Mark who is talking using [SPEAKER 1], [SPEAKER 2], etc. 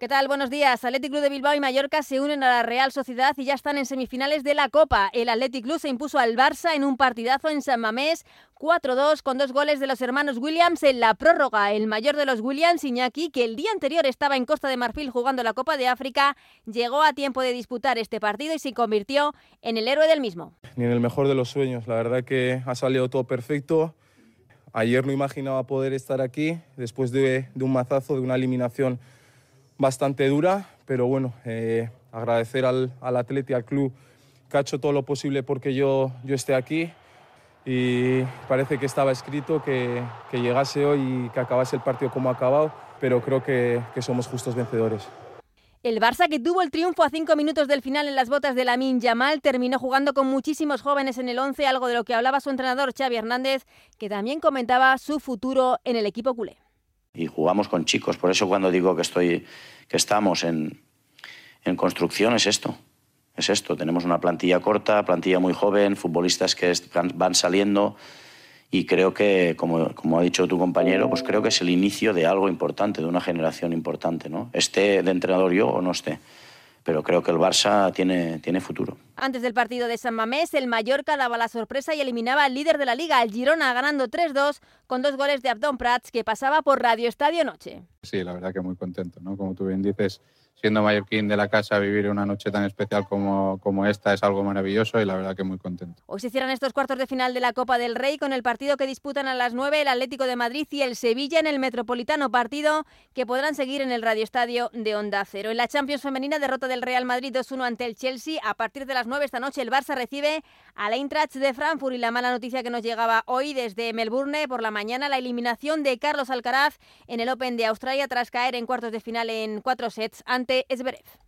[SPEAKER 1] ¿Qué tal? Buenos días. Athletic Club de Bilbao y Mallorca se unen a la Real Sociedad y ya están en semifinales de la Copa. El Athletic Club se impuso al Barça en un partidazo en San Mamés 4-2 con dos goles de los hermanos Williams en la prórroga. El mayor de los Williams, Iñaki, que el día anterior estaba en Costa de Marfil jugando la Copa de África, llegó a tiempo de disputar este partido y se convirtió en el héroe del mismo.
[SPEAKER 2] Ni en el mejor de los sueños. La verdad que ha salido todo perfecto. Ayer no imaginaba poder estar aquí después de, de un mazazo, de una eliminación bastante dura, pero bueno, eh, agradecer al, al atleta y al club que ha hecho todo lo posible porque yo, yo esté aquí y parece que estaba escrito que, que llegase hoy y que acabase el partido como ha acabado, pero creo que, que somos justos vencedores.
[SPEAKER 1] El Barça, que tuvo el triunfo a cinco minutos del final en las botas de Lamin Yamal, terminó jugando con muchísimos jóvenes en el 11, algo de lo que hablaba su entrenador Xavi Hernández, que también comentaba su futuro en el equipo culé
[SPEAKER 3] y jugamos con chicos. Por eso cuando digo que, estoy, que estamos en, en construcción es esto. Es esto. Tenemos una plantilla corta, plantilla muy joven, futbolistas que van saliendo y creo que, como, como, ha dicho tu compañero, pues creo que es el inicio de algo importante, de una generación importante, ¿no? Esté de entrenador yo o no esté pero creo que el Barça tiene, tiene futuro.
[SPEAKER 1] Antes del partido de San Mamés, el Mallorca daba la sorpresa y eliminaba al líder de la liga, el Girona, ganando 3-2 con dos goles de Abdón Prats, que pasaba por Radio Estadio Noche.
[SPEAKER 4] Sí, la verdad que muy contento, ¿no? Como tú bien dices, siendo mallorquín de la casa, vivir una noche tan especial como, como esta es algo maravilloso y la verdad que muy contento.
[SPEAKER 1] Hoy se cierran estos cuartos de final de la Copa del Rey con el partido que disputan a las 9 el Atlético de Madrid y el Sevilla en el Metropolitano, partido que podrán seguir en el Radio Estadio de Onda Cero. En la Champions Femenina, derrota del Real Madrid 2-1 ante el Chelsea. A partir de las 9 esta noche el Barça recibe a la Eintracht de Frankfurt y la mala noticia que nos llegaba hoy desde Melbourne por la mañana, la eliminación de Carlos Alcaraz en el Open de Australia tras caer en cuartos de final en cuatro sets ante Presidente Zverev.